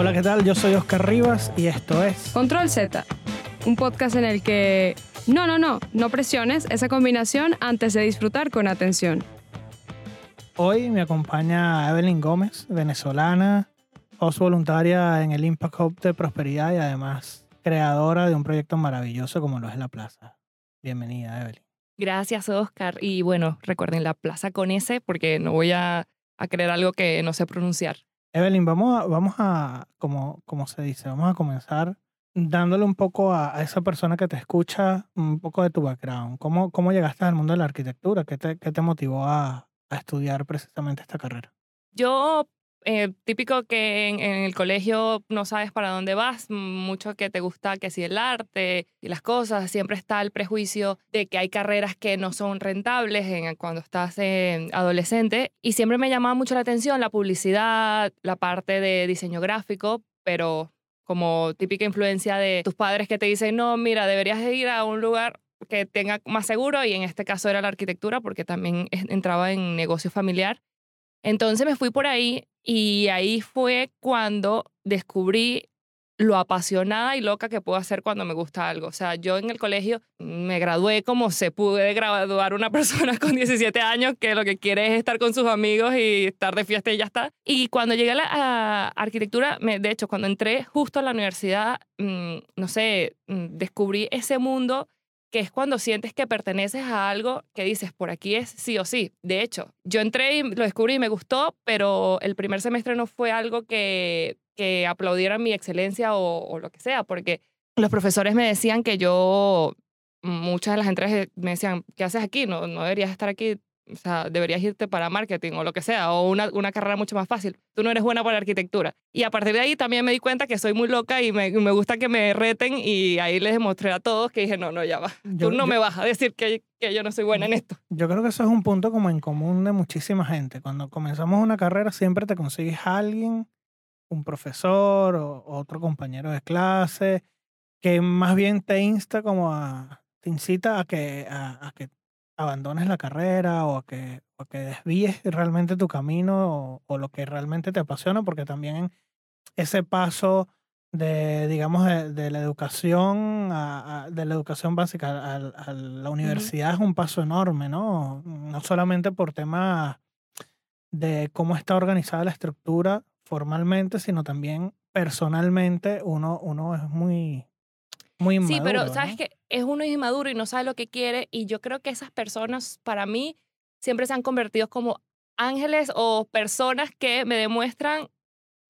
Hola, ¿qué tal? Yo soy Oscar Rivas y esto es Control Z, un podcast en el que no, no, no, no presiones esa combinación antes de disfrutar con atención. Hoy me acompaña Evelyn Gómez, venezolana, host voluntaria en el Impact Hub de Prosperidad y además creadora de un proyecto maravilloso como lo es La Plaza. Bienvenida, Evelyn. Gracias, Oscar. Y bueno, recuerden la plaza con S porque no voy a, a creer algo que no sé pronunciar. Evelyn, vamos a, vamos a como, como se dice, vamos a comenzar dándole un poco a, esa persona que te escucha un poco de tu background. ¿Cómo, cómo llegaste al mundo de la arquitectura? ¿Qué te, qué te motivó a estudiar precisamente esta carrera? Yo, eh, típico que en, en el colegio no sabes para dónde vas, mucho que te gusta que si el arte y las cosas, siempre está el prejuicio de que hay carreras que no son rentables en, cuando estás eh, adolescente y siempre me llamaba mucho la atención la publicidad, la parte de diseño gráfico, pero como típica influencia de tus padres que te dicen, no, mira, deberías de ir a un lugar que tenga más seguro y en este caso era la arquitectura porque también entraba en negocio familiar. Entonces me fui por ahí y ahí fue cuando descubrí lo apasionada y loca que puedo hacer cuando me gusta algo. O sea, yo en el colegio me gradué como se puede graduar una persona con 17 años que lo que quiere es estar con sus amigos y estar de fiesta y ya está. Y cuando llegué a la arquitectura, me- de hecho, cuando entré justo a la universidad, mm, no sé, mm, descubrí ese mundo que es cuando sientes que perteneces a algo que dices, por aquí es sí o sí. De hecho, yo entré y lo descubrí y me gustó, pero el primer semestre no fue algo que, que aplaudieran mi excelencia o, o lo que sea, porque los profesores me decían que yo, muchas de las entregas me decían, ¿qué haces aquí? No, no deberías estar aquí, o sea, deberías irte para marketing o lo que sea, o una, una carrera mucho más fácil. Tú no eres buena para arquitectura. Y a partir de ahí también me di cuenta que soy muy loca y me, me gusta que me reten y ahí les demostré a todos que dije, no, no, ya va. Yo- Tú no yo- me vas a decir que, que yo no soy buena en esto. Yo creo que eso es un punto como en común de muchísima gente. Cuando comenzamos una carrera siempre te consigues a alguien, un profesor o otro compañero de clase, que más bien te insta como a, te incita a que, a, a que abandones la carrera o a que, o que desvíes realmente tu camino o, o lo que realmente te apasiona, porque también ese paso de, digamos, de, de la educación, a- a- de la educación básica a, a- a la universidad es un paso enorme, ¿no? No solamente por temas de cómo está organizada la estructura formalmente, sino también personalmente uno, uno es muy, muy inmaduro. Sí, pero sabes ¿no? que es uno inmaduro y no sabe lo que quiere y yo creo que esas personas para mí siempre se han convertido como ángeles o personas que me demuestran,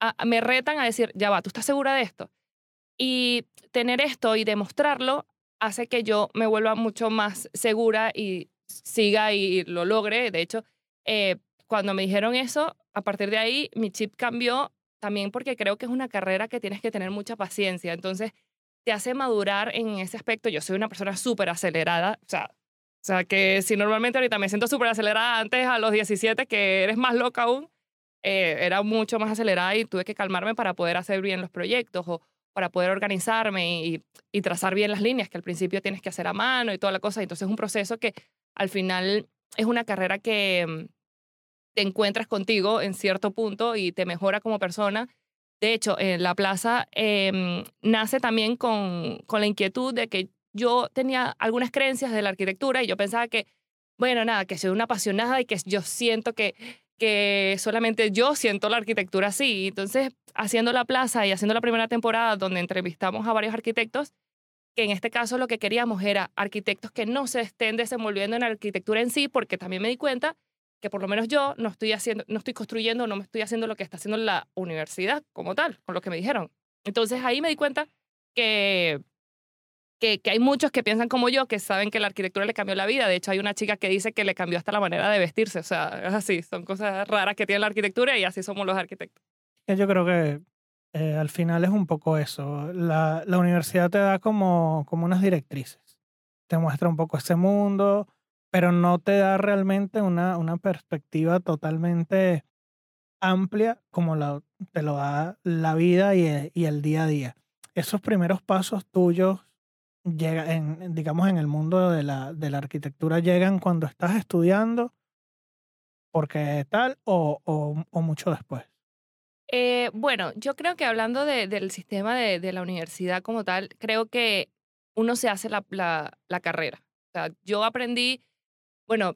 a- a- me retan a decir, ya va, ¿tú estás segura de esto? Y tener esto y demostrarlo hace que yo me vuelva mucho más segura y siga y lo logre. De hecho, eh, cuando me dijeron eso, a partir de ahí mi chip cambió también porque creo que es una carrera que tienes que tener mucha paciencia. Entonces, te hace madurar en ese aspecto. Yo soy una persona súper acelerada, o sea, o sea, que si normalmente ahorita me siento súper acelerada antes a los 17, que eres más loca aún, eh, era mucho más acelerada y tuve que calmarme para poder hacer bien los proyectos o para poder organizarme y, y trazar bien las líneas que al principio tienes que hacer a mano y toda la cosa. Entonces es un proceso que al final es una carrera que mm, te encuentras contigo en cierto punto y te mejora como persona. De hecho, en la plaza em, nace también con, con la inquietud de que yo tenía algunas creencias de la arquitectura y yo pensaba que, bueno, nada, que soy una apasionada y que yo siento que, que solamente yo siento la arquitectura así. Entonces, haciendo la plaza y haciendo la primera temporada donde entrevistamos a varios arquitectos, que en este caso lo que queríamos era arquitectos que no se estén desenvolviendo en la arquitectura en sí, porque también me di cuenta que por lo menos yo no estoy haciendo, no estoy construyendo, no me estoy haciendo lo que está haciendo la universidad como tal, con lo que me dijeron. Entonces ahí me di cuenta que, que, hay muchos que piensan como yo, que saben que la arquitectura le cambió la vida. De hecho, hay una chica que dice que le cambió hasta la manera de vestirse. O sea, es así, son cosas raras que tiene la arquitectura y así somos los arquitectos. Yo creo que eh, al final es un poco eso. La, la universidad te da como, como unas directrices. Te muestra un poco ese mundo, pero no te da realmente una, una perspectiva totalmente amplia como te lo da la vida y el, y el día a día. Esos primeros pasos tuyos llega digamos, en el mundo de la, de la arquitectura llegan cuando estás estudiando, porque tal, o, o, mucho después. Eh, bueno, yo creo que hablando de- del sistema de, de la universidad como tal, creo que uno se hace la, la- la carrera. Yo aprendí, bueno,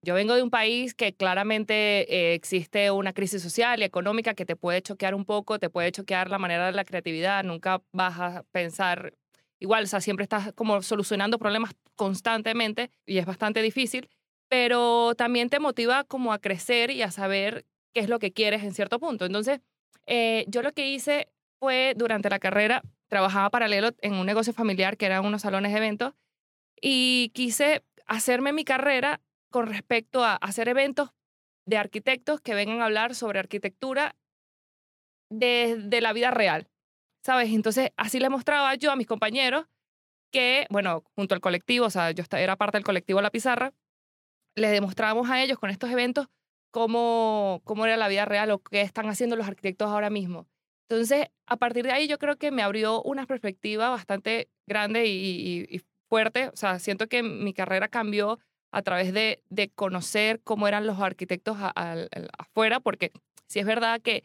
yo vengo de un país que claramente eh, existe una crisis social y económica que te puede choquear un poco, te puede choquear la manera de la creatividad, nunca vas a pensar igual, o sea, siempre estás como solucionando problemas constantemente y es bastante difícil, pero también te motiva como a crecer y a saber qué es lo que quieres en cierto punto. Entonces, eh, yo lo que hice fue durante la carrera, trabajaba paralelo en un negocio familiar que eran unos salones de eventos y quise hacerme mi carrera con respecto a hacer eventos de arquitectos que vengan a hablar sobre arquitectura de, de la vida real, ¿sabes? Entonces, así le mostraba yo a mis compañeros que, bueno, junto al colectivo, o sea, yo era parte del colectivo La Pizarra, les demostrábamos a ellos con estos eventos cómo, cómo era la vida real o qué están haciendo los arquitectos ahora mismo. Entonces, a partir de ahí yo creo que me abrió una perspectiva bastante grande y, y- y fuerte. O sea, siento que mi carrera cambió a través de, de conocer cómo eran los arquitectos a- afuera, porque si es verdad que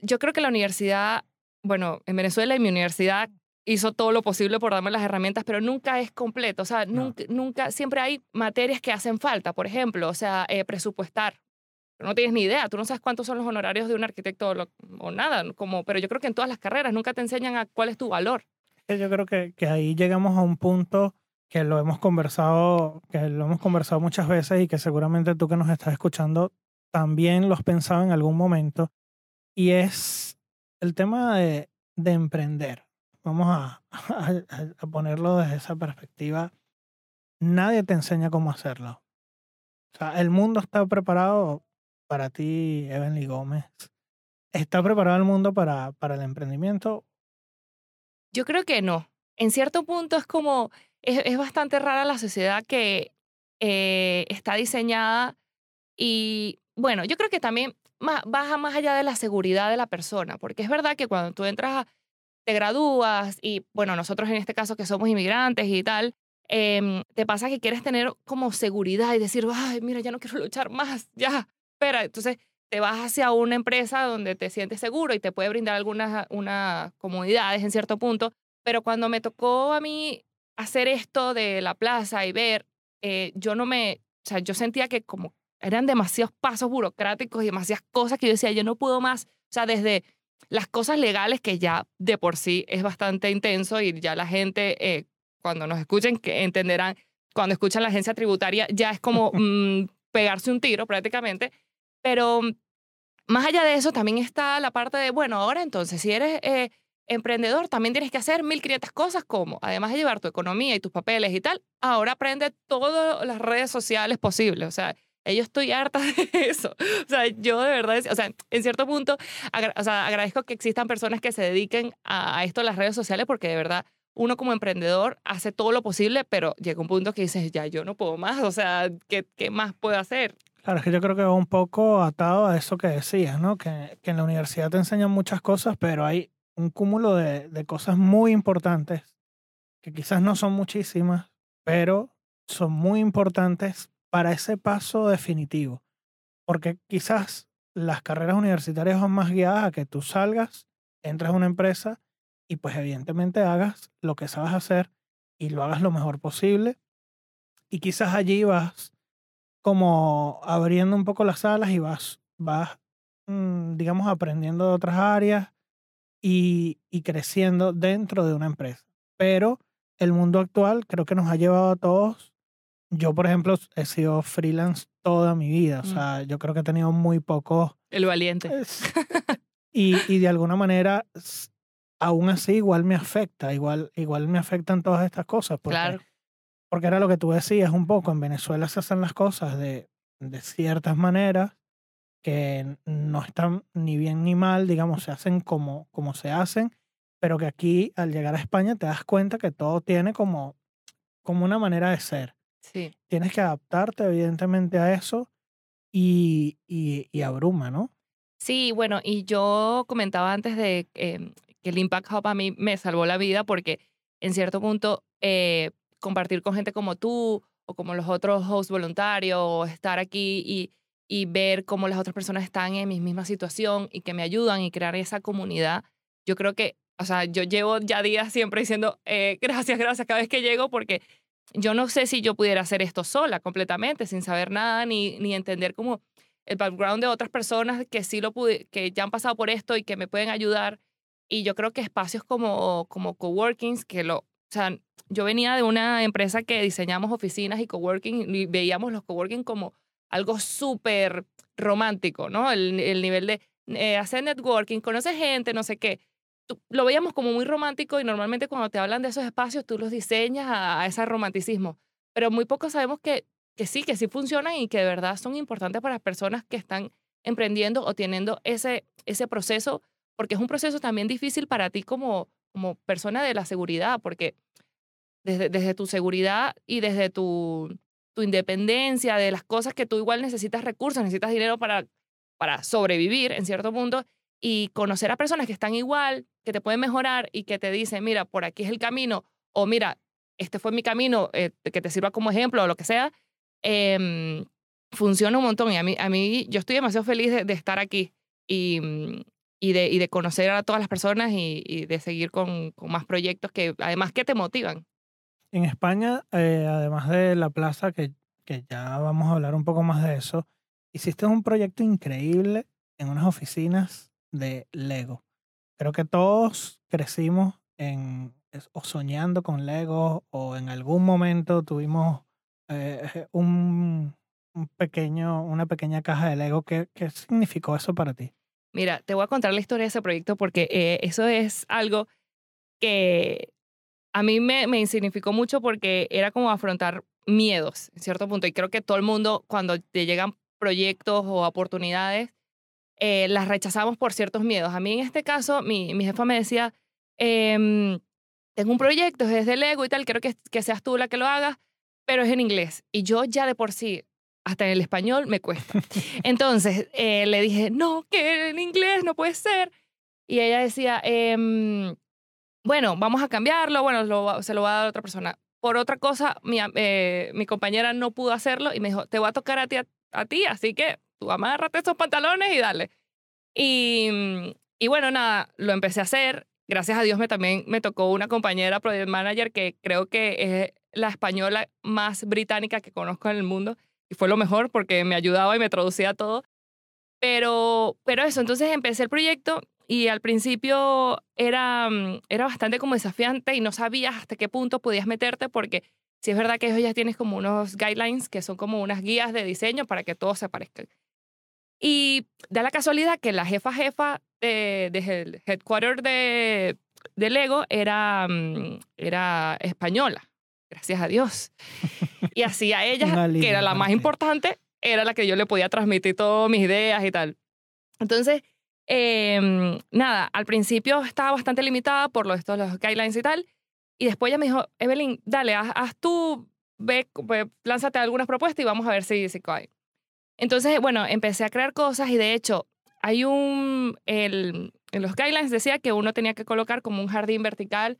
yo creo que la universidad, bueno, en Venezuela y mi universidad hizo todo lo posible por darme las herramientas, pero nunca es completo. O sea, No. nunca, nunca, siempre hay materias que hacen falta, por ejemplo, o sea, eh, presupuestar. No tienes ni idea, tú no sabes cuántos son los honorarios de un arquitecto o, lo- o nada, como, pero yo creo que en todas las carreras nunca te enseñan a cuál es tu valor. Que yo creo que, que ahí llegamos a un punto que lo hemos conversado, que lo hemos conversado muchas veces y que seguramente tú que nos estás escuchando también lo has pensado en algún momento. Y es el tema de, de emprender. Vamos a, a- a ponerlo desde esa perspectiva. Nadie te enseña cómo hacerlo. O sea, el mundo está preparado para ti, Evelyn Gómez. ¿Está preparado el mundo para, para el emprendimiento? Yo creo que no. En cierto punto es como, es, bastante rara la sociedad que eh, está diseñada y bueno, yo creo que también baja más allá de la seguridad de la persona, porque es verdad que cuando tú entras, te gradúas y bueno, nosotros en este caso que somos inmigrantes y tal, em, te pasa que quieres tener como seguridad y decir, ay, mira, ya no quiero luchar más, ya, espera, entonces te vas hacia una empresa donde te sientes seguro y te puede brindar algunas unas comodidades en cierto punto, pero cuando me tocó a mí hacer esto de la plaza y ver, eh, yo no me, o sea, yo sentía que como eran demasiados pasos burocráticos y demasiadas cosas que yo decía, yo no puedo más, o sea, desde las cosas legales que ya de por sí es bastante intenso y ya la gente, eh, cuando nos escuchen, que entenderán, cuando escuchan la agencia tributaria, ya es como mm, pegarse un tiro prácticamente, pero mm, más allá de eso también está la parte de, bueno, ahora entonces, si eres eh, emprendedor, también tienes que hacer 1500 cosas como, además de llevar tu economía y tus papeles y tal, ahora aprende todas las redes sociales posibles, o sea, yo estoy harta de eso. O sea, yo de verdad, o sea, en cierto punto, o sea, agradezco que existan personas que se dediquen a, esto, las redes sociales, porque de verdad uno como emprendedor hace todo lo posible, pero llega un punto que dices, ya, yo no puedo más, o sea, ¿qué, qué más puedo hacer? Claro, es que yo creo que va un poco atado a eso que decías, ¿no? Que, que en la universidad te enseñan muchas cosas, pero hay un cúmulo de, de cosas muy importantes, que quizás no son muchísimas, pero son muy importantes para ese paso definitivo. Porque quizás las carreras universitarias van más guiadas a que tú salgas, entres a una empresa y pues evidentemente hagas lo que sabes hacer y lo hagas lo mejor posible. Y quizás allí vas como abriendo un poco las alas y vas, vas mm, digamos, aprendiendo de otras áreas y, y creciendo dentro de una empresa. Pero el mundo actual creo que nos ha llevado a todos. Yo, por ejemplo, he sido freelance toda mi vida. O Mm. sea, yo creo que he tenido muy pocos El valiente. y, y de alguna manera, aún así, igual me afecta, igual, igual me afectan todas estas cosas. Porque, Claro. Porque era lo que tú decías un poco, en Venezuela se hacen las cosas de, de ciertas maneras que no están ni bien ni mal, digamos, se hacen como, como se hacen, pero que aquí al llegar a España te das cuenta que todo tiene como, como una manera de ser Sí. tienes que adaptarte evidentemente a eso y, y, y abruma, ¿no? Sí, bueno, y yo comentaba antes de eh, que el Impact Hub a mí me salvó la vida porque en cierto punto eh, compartir con gente como tú o como los otros hosts voluntarios o estar aquí y, y ver cómo las otras personas están en mi misma situación y que me ayudan y crear esa comunidad. Yo creo que, o sea, yo llevo ya días siempre diciendo eh, gracias, gracias cada vez que llego porque yo no sé si yo pudiera hacer esto sola completamente, sin saber nada ni, ni entender cómo el background de otras personas que sí lo pude, que ya han pasado por esto y que me pueden ayudar. Y yo creo que espacios como, como coworkings, que lo, o sea, yo venía de una empresa que diseñamos oficinas y coworking y veíamos los coworking como algo súper romántico, ¿no? El, el nivel de eh, hacer networking, conocer gente, no sé qué. lo veíamos como muy romántico y normalmente cuando te hablan de esos espacios tú los diseñas a, a ese romanticismo. Pero muy poco sabemos que que sí, que sí funcionan y que de verdad son importantes para las personas que están emprendiendo o teniendo ese, ese proceso, porque es un proceso también difícil para ti como, como persona de la seguridad, porque desde, desde tu seguridad y desde tu, tu independencia, de las cosas que tú igual necesitas recursos, necesitas dinero para, para sobrevivir en cierto mundo, y conocer a personas que están igual, que te pueden mejorar y que te dicen, mira, por aquí es el camino, o mira, este fue mi camino, eh, que te sirva como ejemplo o lo que sea, eh, funciona un montón y a mí, a mí yo estoy demasiado feliz de, estar aquí y, mm, y, de, y de conocer a todas las personas y, y de seguir con, con, más proyectos que además que te motivan. En España, eh, además de la plaza, que, que ya vamos a hablar un poco más de eso, hiciste un proyecto increíble en unas oficinas de Lego. Creo que todos crecimos en, o soñando con Lego o en algún momento tuvimos eh, un, un, pequeño, una pequeña caja de Lego. ¿Qué, ¿Qué significó eso para ti? Mira, te voy a contar la historia de ese proyecto porque eh, eso es algo que a mí me, me significó mucho porque era como afrontar miedos en cierto punto. Y creo que todo el mundo, cuando te llegan proyectos o oportunidades, eh, las rechazamos por ciertos miedos. A mí en este caso, mi, mi jefa me decía, eh, tengo un proyecto, es de Lego y tal, quiero que, que seas tú la que lo hagas, pero es en inglés. Y yo ya de por sí, hasta en el español, me cuesta. Entonces eh, le dije, no, que en inglés no puede ser. Y ella decía, eh, bueno, vamos a cambiarlo, bueno, lo, se lo va a dar a otra persona. Por otra cosa, mi, eh, mi compañera no pudo hacerlo y me dijo, te voy a tocar a ti, a, ti así que tú amárrate esos pantalones y dale. Y, y bueno, nada, lo empecé a hacer. Gracias a Dios me también me tocó una compañera project manager que creo que es la española más británica que conozco en el mundo y fue lo mejor porque me ayudaba y me traducía todo. Pero, pero eso, entonces empecé el proyecto y al principio era, mm, era bastante como desafiante y no sabías hasta qué punto podías meterte porque si es verdad que ellos ya tienes como unos guidelines que son como unas guías de diseño para que todos se parezcan. Y da la casualidad que la jefa jefa de, de headquarter de, de Lego era, mm, era española gracias a Dios. Y así a ella, que era la más importante, era la que yo le podía transmitir todas mis ideas y tal. Entonces, eh, nada, al principio estaba bastante limitada por lo, estos, los guidelines y tal. Y después ella me dijo, Evelyn, dale, haz, haz tú, ve, ve, lánzate algunas propuestas y vamos a ver si, si cae. Entonces, bueno, empecé a crear cosas y de hecho, hay un, el, en los guidelines decía que uno tenía que colocar como un jardín vertical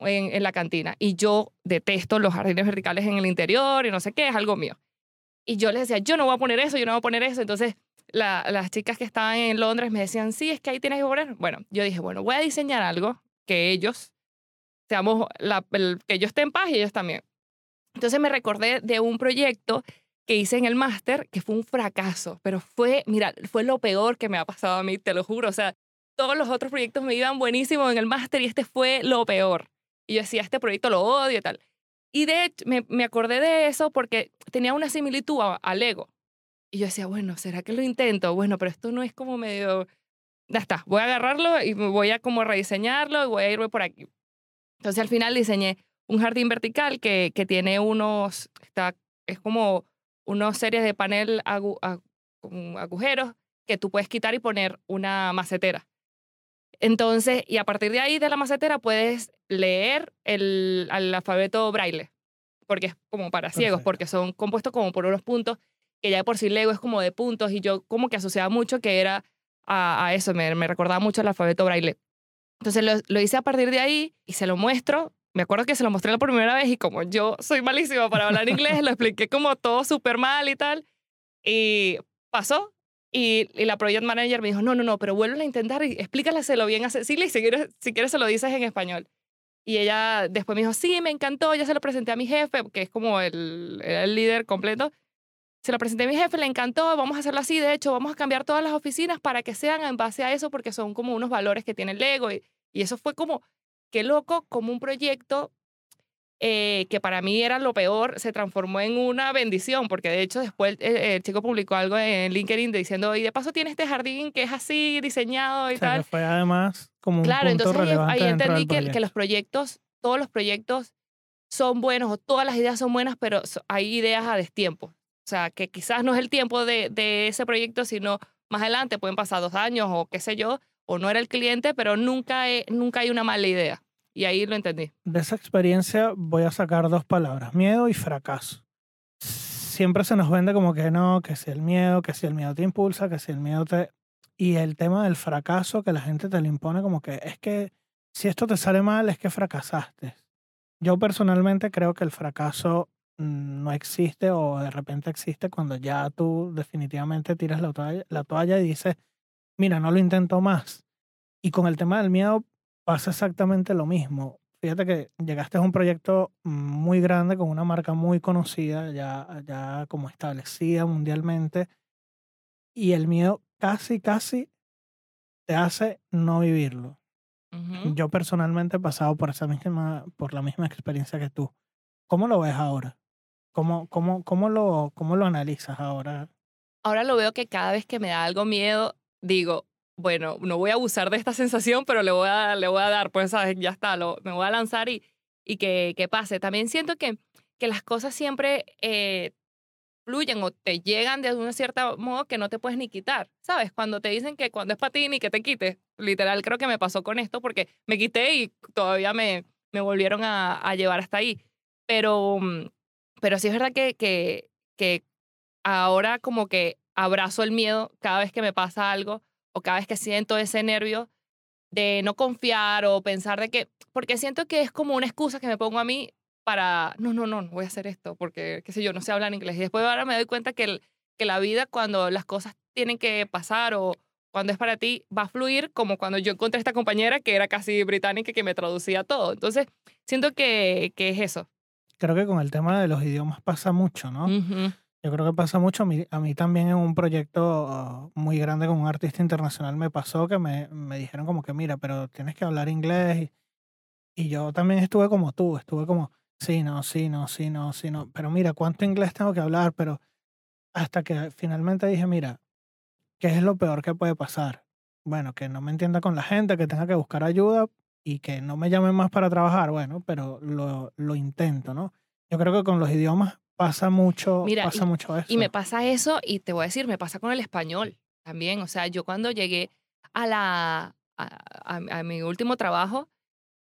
en, en, la cantina. Y yo detesto los jardines verticales en el interior y no sé qué, es algo mío. Y yo les decía, yo no voy a poner eso, yo no voy a poner eso. Entonces, la, las chicas que estaban en Londres me decían, sí, es que ahí tienes que poner. Bueno, yo dije, bueno, voy a diseñar algo que ellos, seamos, la, el, que yo esté en paz y ellos también. Entonces me recordé de un proyecto que hice en el máster que fue un fracaso, pero fue, mira, fue lo peor que me ha pasado a mí, te lo juro. O sea, todos los otros proyectos me iban buenísimo en el máster y este fue lo peor. Y yo decía, este proyecto lo odio y tal. Y de hecho, me, me acordé de eso porque tenía una similitud a, Lego. Y yo decía, bueno, ¿será que lo intento? Bueno, pero esto no es como medio... Ya está, voy a agarrarlo y voy a como rediseñarlo y voy a irme por aquí. Entonces al final diseñé un jardín vertical que, que tiene unos, está, es como unas series de panel agu, con agujeros que tú puedes quitar y poner una macetera. Entonces, y a partir de ahí de la macetera puedes leer el, el alfabeto braille, porque es como para ciegos, porque son compuestos como por unos puntos, que ya por sí Lego es como de puntos, y yo como que asociaba mucho que era a, a eso, me, me, recordaba mucho el alfabeto braille. Entonces lo, lo, hice a partir de ahí y se lo muestro. Me acuerdo que se lo mostré la primera vez y como yo soy malísima para hablar inglés, lo expliqué como todo súper mal y tal. Y pasó y, la project manager me dijo, no, no, no, pero vuelve a intentar y explícalaselo bien a Cecilia y si quieres, si quieres se lo dices en español. Y ella después me dijo, sí, me encantó, ya se lo presenté a mi jefe, que es como el, el líder completo. Se lo presenté a mi jefe, le encantó, vamos a hacerlo así, de hecho, vamos a cambiar todas las oficinas para que sean en base a eso, porque son como unos valores que tiene el Lego. Y, y eso fue como, qué loco, como un proyecto eh, que para mí era lo peor, se transformó en una bendición, porque de hecho después el, el chico publicó algo en LinkedIn diciendo, y de paso tiene este jardín que es así diseñado y O sea, tal. que fue además como un Claro, punto entonces ahí, ahí entendí que, que los proyectos, todos los proyectos son buenos o todas las ideas son buenas, pero so- hay ideas a destiempo. O sea, que quizás no es el tiempo de, de ese proyecto, sino más adelante pueden pasar dos años o qué sé yo, o no era el cliente, pero nunca, he- nunca hay una mala idea. Y ahí lo entendí. De esa experiencia voy a sacar dos palabras, miedo y fracaso. Siempre se nos vende como que no, que si el miedo, que si el miedo te impulsa, que si el miedo te... Y el tema del fracaso que la gente te lo impone como que es que si esto te sale mal es que fracasaste. Yo personalmente creo que el fracaso mm, no existe o de repente existe cuando ya tú definitivamente tiras la toalla, la toalla y dices, mira, no lo intento más. Y con el tema del miedo pasa exactamente lo mismo. Fíjate que llegaste a un proyecto muy grande con una marca muy conocida, ya, ya como establecida mundialmente, y el miedo casi, casi te hace no vivirlo. Ujú. Yo personalmente he pasado por, esa misma, por la misma experiencia que tú. ¿Cómo lo ves ahora? ¿Cómo, cómo, cómo, lo, cómo lo analizas ahora? Ahora lo veo que cada vez que me da algo miedo, digo, bueno, no voy a abusar de esta sensación, pero le voy a, le voy a dar, pues, ya está, me voy a lanzar y, y que, que pase. También siento que, que las cosas siempre eh, fluyen o te llegan de un cierto modo que no te puedes ni quitar, ¿sabes? Cuando te dicen que cuando es para ti ni que te quites, literal creo que me pasó con esto porque me quité y todavía me, me volvieron a, a llevar hasta ahí. Pero, mm, pero sí es verdad que, que, que ahora como que abrazo el miedo cada vez que me pasa algo o cada vez que siento ese nervio de no confiar o pensar de que, porque siento que es como una excusa que me pongo a mí para, no, no, no, no voy a hacer esto porque, qué sé yo, no sé hablar inglés. Y después ahora me doy cuenta que, el- que la vida cuando las cosas tienen que pasar o cuando es para ti, va a fluir como cuando yo encontré esta compañera que era casi británica y que me traducía todo. Entonces, siento que, que es eso. Creo que con el tema de los idiomas pasa mucho, ¿no? Ujú. Yo creo que pasa mucho. A mí, a mí también en un proyecto muy grande con un artista internacional me pasó que me, me dijeron como que, mira, pero tienes que hablar inglés. Y, y yo también estuve como tú, estuve como, sí, no, sí, no, sí, no, sí, no. Pero mira, ¿cuánto inglés tengo que hablar? Pero hasta que finalmente dije, mira, ¿qué es lo peor que puede pasar? Bueno, que no me entienda con la gente, que tenga que buscar ayuda y que no me llamen más para trabajar. Bueno, pero lo, lo intento, ¿no? Yo creo que con los idiomas pasa mucho, Mira, pasa mucho eso. Y me pasa eso, y te voy a decir, me pasa con el español también. O sea, yo cuando llegué a, la, a, a- a mi último trabajo,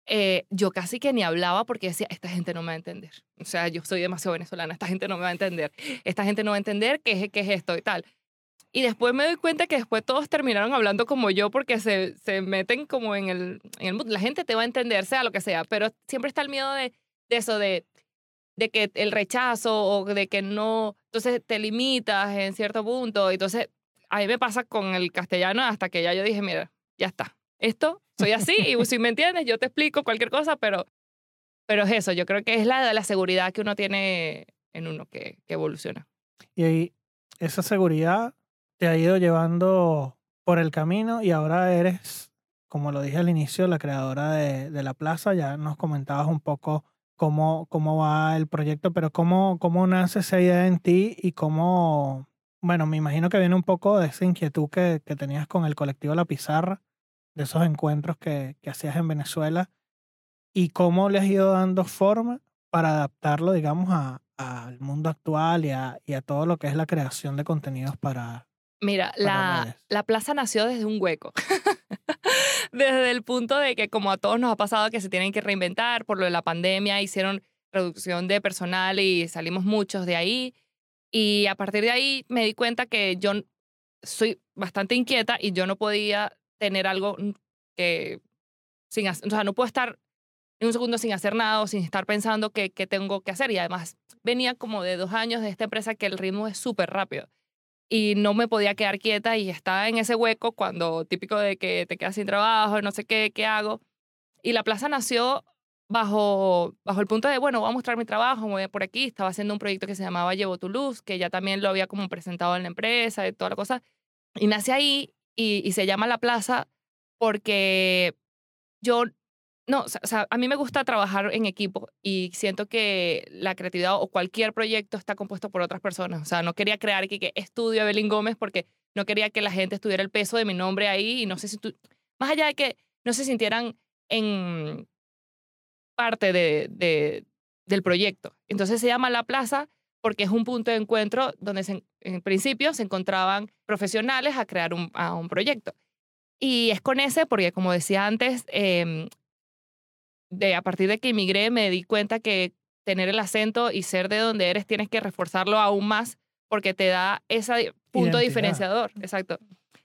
eh, yo casi que ni hablaba porque decía, esta gente no me va a entender. O sea, yo soy demasiado venezolana, esta gente no me va a entender. Esta gente no va a entender qué es, qué es esto y tal. Y después me doy cuenta que después todos terminaron hablando como yo porque se, se meten como en el, en el mood. La gente te va a entender, sea lo que sea, pero siempre está el miedo de, de eso, de, de que el rechazo o de que no, entonces te limitas en cierto punto. Entonces, a mí me pasa con el castellano hasta que ya yo dije, mira, ya está. Esto, soy así y si me entiendes, yo te explico cualquier cosa, pero, pero es eso. Yo creo que es la, la seguridad que uno tiene en uno que, que evoluciona. Y ahí esa seguridad te ha ido llevando por el camino y ahora eres, como lo dije al inicio, la creadora de, de la plaza. Ya nos comentabas un poco cómo, cómo va el proyecto, pero cómo, cómo nace esa idea en ti y cómo, bueno, me imagino que viene un poco de esa inquietud que, que tenías con el colectivo La Pizarra, de esos encuentros que, que hacías en Venezuela, y cómo le has ido dando forma para adaptarlo, digamos, a, al mundo actual y a, y a todo lo que es la creación de contenidos para... Mira, la, la plaza nació desde un hueco. desde el punto de que como a todos nos ha pasado que se tienen que reinventar por lo de la pandemia, hicieron reducción de personal y salimos muchos de ahí. Y a partir de ahí me di cuenta que yo soy bastante inquieta y yo no podía tener algo n- que sin o sea, no puedo estar ni un segundo sin hacer nada o sin estar pensando qué, qué tengo que hacer. Y además venía como de dos años de esta empresa que el ritmo es súper rápido. Y no me podía quedar quieta y estaba en ese hueco cuando típico de que te quedas sin trabajo, no sé qué, qué hago. Y la plaza nació bajo, bajo el punto de, bueno, voy a mostrar mi trabajo, voy por aquí. Estaba haciendo un proyecto que se llamaba Llevo tu luz, que ya también lo había como presentado en la empresa y toda la cosa. Y nace ahí y, y se llama La Plaza porque yo no, o sea, a mí me gusta trabajar en equipo y siento que la creatividad o cualquier proyecto está compuesto por otras personas. O sea, no quería crear que, que estudio Evelyn Gómez porque no quería que la gente estuviera el peso de mi nombre ahí y no sé si tú, más allá de que no se sintieran en parte de, de, del proyecto. Entonces se llama La Plaza porque es un punto de encuentro donde en principio se encontraban profesionales a crear un, a un proyecto. Y es con ese, porque como decía antes, eh, de a partir de que emigré me di cuenta que tener el acento y ser de donde eres tienes que reforzarlo aún más porque te da ese punto diferenciador, exacto,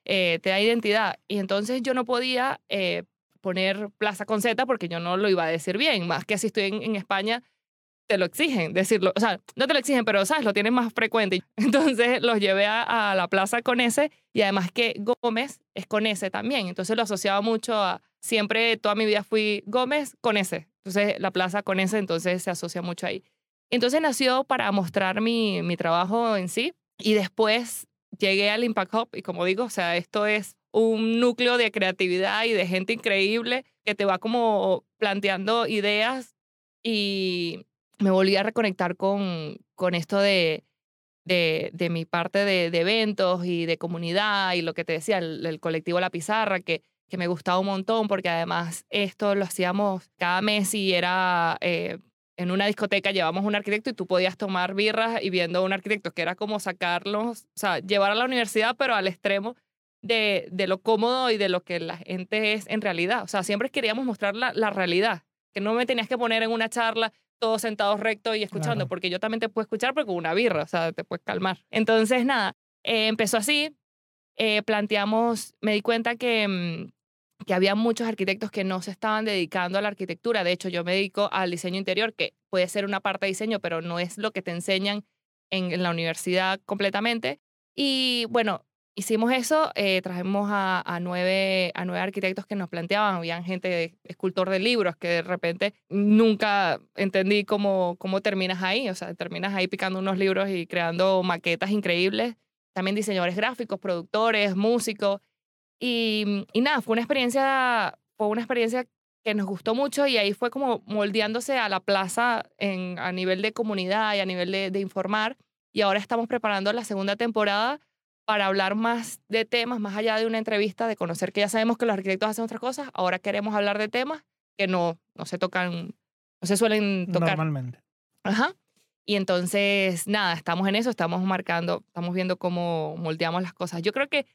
eh, te da identidad. Y entonces yo no podía eh, poner Plaza con Z porque yo no lo iba a decir bien, más que si estoy en, España te lo exigen decirlo, o sea, no te lo exigen, pero sabes, lo tienen más frecuente. Entonces los llevé a, a la plaza con ese y además que Gómez es con ese también, entonces lo asociaba mucho a, siempre, toda mi vida fui Gómez con ese. Entonces, la plaza con ese, entonces se asocia mucho ahí. Entonces nació para mostrar mi, mi trabajo en sí y después llegué al Impact Hub y como digo, o sea, esto es un núcleo de creatividad y de gente increíble que te va como planteando ideas y me volví a reconectar con, con esto de, de, de mi parte de, eventos y de comunidad y lo que te decía, el colectivo La Pizarra, que que me gustaba un montón porque además esto lo hacíamos cada mes y era eh, en una discoteca, llevamos un arquitecto y tú podías tomar birras y viendo un arquitecto, que era como sacarlos, o sea, llevar a la universidad, pero al extremo de, de lo cómodo y de lo que la gente es en realidad. O sea, siempre queríamos mostrar la, la realidad, que no me tenías que poner en una charla todos sentados recto y escuchando, porque yo también te puedo escuchar, pero con una birra, o sea, te puedes calmar. Entonces, nada, eh, empezó así, eh, planteamos, me di cuenta que, mm, que había muchos arquitectos que no se estaban dedicando a la arquitectura. De hecho, yo me dedico al diseño interior, que puede ser una parte de diseño, pero no es lo que te enseñan en, la universidad completamente. Y bueno, hicimos eso, eh, trajimos a, nueve, a nueve arquitectos que nos planteaban, habían gente, de, escultor de libros, que de repente nunca entendí cómo, cómo terminas ahí, o sea, terminas ahí picando unos libros y creando maquetas increíbles. También diseñadores gráficos, productores, músicos. Y, y nada, fue una experiencia, fue una experiencia que nos gustó mucho y ahí fue como moldeándose a la plaza en, a nivel de comunidad y a nivel de, de informar. Y ahora estamos preparando la segunda temporada para hablar más de temas, más allá de una entrevista, de conocer que ya sabemos que los arquitectos hacen otras cosas, ahora queremos hablar de temas que no, no se tocan, no se suelen tocar. Normalmente. Ajá. Y entonces, nada, estamos en eso, estamos marcando, estamos viendo cómo moldeamos las cosas. Yo creo que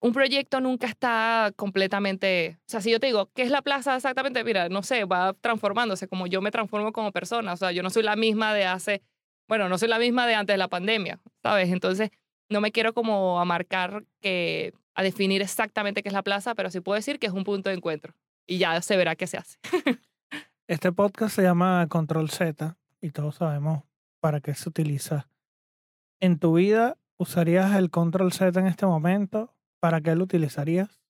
un proyecto nunca está completamente, o sea, si yo te digo, ¿qué es la plaza exactamente? Mira, no sé, va transformándose como yo me transformo como persona, o sea, yo no soy la misma de hace, bueno, no soy la misma de antes de la pandemia, ¿sabes? Entonces, no me quiero como a marcar que, a definir exactamente qué es la plaza, pero sí puedo decir que es un punto de encuentro y ya se verá qué se hace. este podcast se llama Control Z y todos sabemos para qué se utiliza. ¿En tu vida usarías el Control Z en este momento? ¿Para qué lo utilizarías?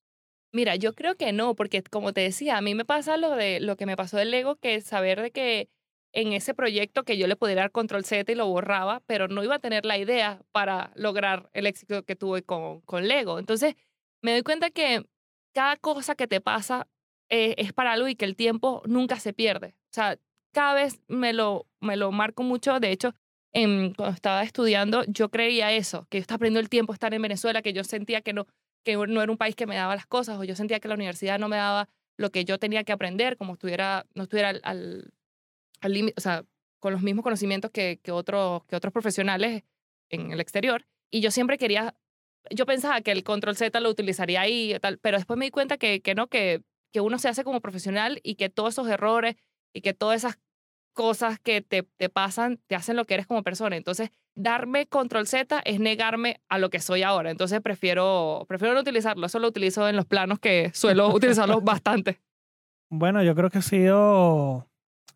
Mira, yo creo que no, porque como te decía, a mí me pasa lo de lo que me pasó del Lego, que saber de que en ese proyecto que yo le pudiera dar control Z y lo borraba, pero no iba a tener la idea para lograr el éxito que tuve con, con Lego. Entonces, me doy cuenta que cada cosa que te pasa eh, es para algo y que el tiempo nunca se pierde. O sea, cada vez me lo, me lo marco mucho. De hecho, en, cuando estaba estudiando, yo creía eso, que yo estaba aprendiendo el tiempo estar en Venezuela, que yo sentía que no, que no era un país que me daba las cosas, o yo sentía que la universidad no me daba lo que yo tenía que aprender, como estuviera, no estuviera al, al, límite, o sea, con los mismos conocimientos que, que, otros, que otros profesionales en el exterior. Y yo siempre quería, yo pensaba que el control Z lo utilizaría ahí, tal, pero después me di cuenta que, que no, que, que uno se hace como profesional y que todos esos errores y que todas esas cosas que te, te pasan te hacen lo que eres como persona. Entonces, darme control Z es negarme a lo que soy ahora. Entonces, prefiero, prefiero no utilizarlo. Eso lo utilizo en los planos que suelo utilizarlo bastante. Bueno, yo creo que ha sido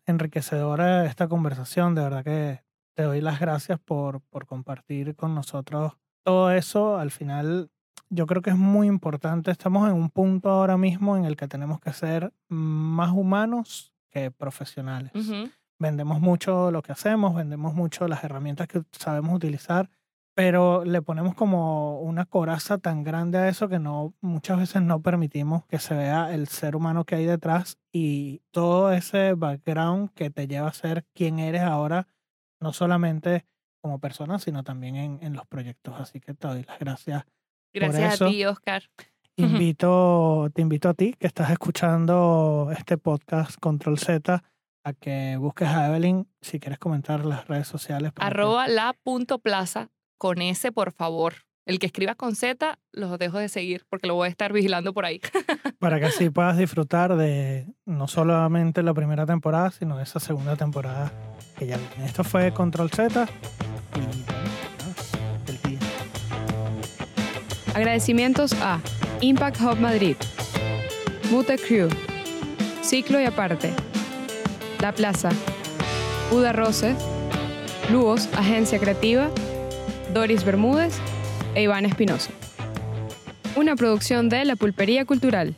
enriquecedora esta conversación. De verdad que te doy las gracias por, por compartir con nosotros todo eso al final yo creo que es muy importante. Estamos en un punto ahora mismo en el que tenemos que ser más humanos que profesionales. Ujú. Vendemos mucho lo que hacemos, vendemos mucho las herramientas que sabemos utilizar, pero le ponemos como una coraza tan grande a eso que no muchas veces no permitimos que se vea el ser humano que hay detrás y todo ese background que te lleva a ser quien eres ahora, no solamente como persona, sino también en, en los proyectos. Así que te doy las gracias Gracias eso- a ti, Oscar. invito, te invito a ti que estás escuchando este podcast Control Z a que busques a Evelyn si quieres comentar las redes sociales. Arroba la punto plaza con S, por favor. El que escriba con Z, los dejo de seguir porque lo voy a estar vigilando por ahí. para que así puedas disfrutar de no solamente la primera temporada, sino de esa segunda temporada que ya viene. Esto fue Control Z y el día. Agradecimientos a Impact Hub Madrid, Mute Crew, Ciclo y Aparte, La Plaza, Uda Roses, Luos, Agencia Creativa, Doris Bermúdez e Iván Espinosa. Una producción de La Pulpería Cultural.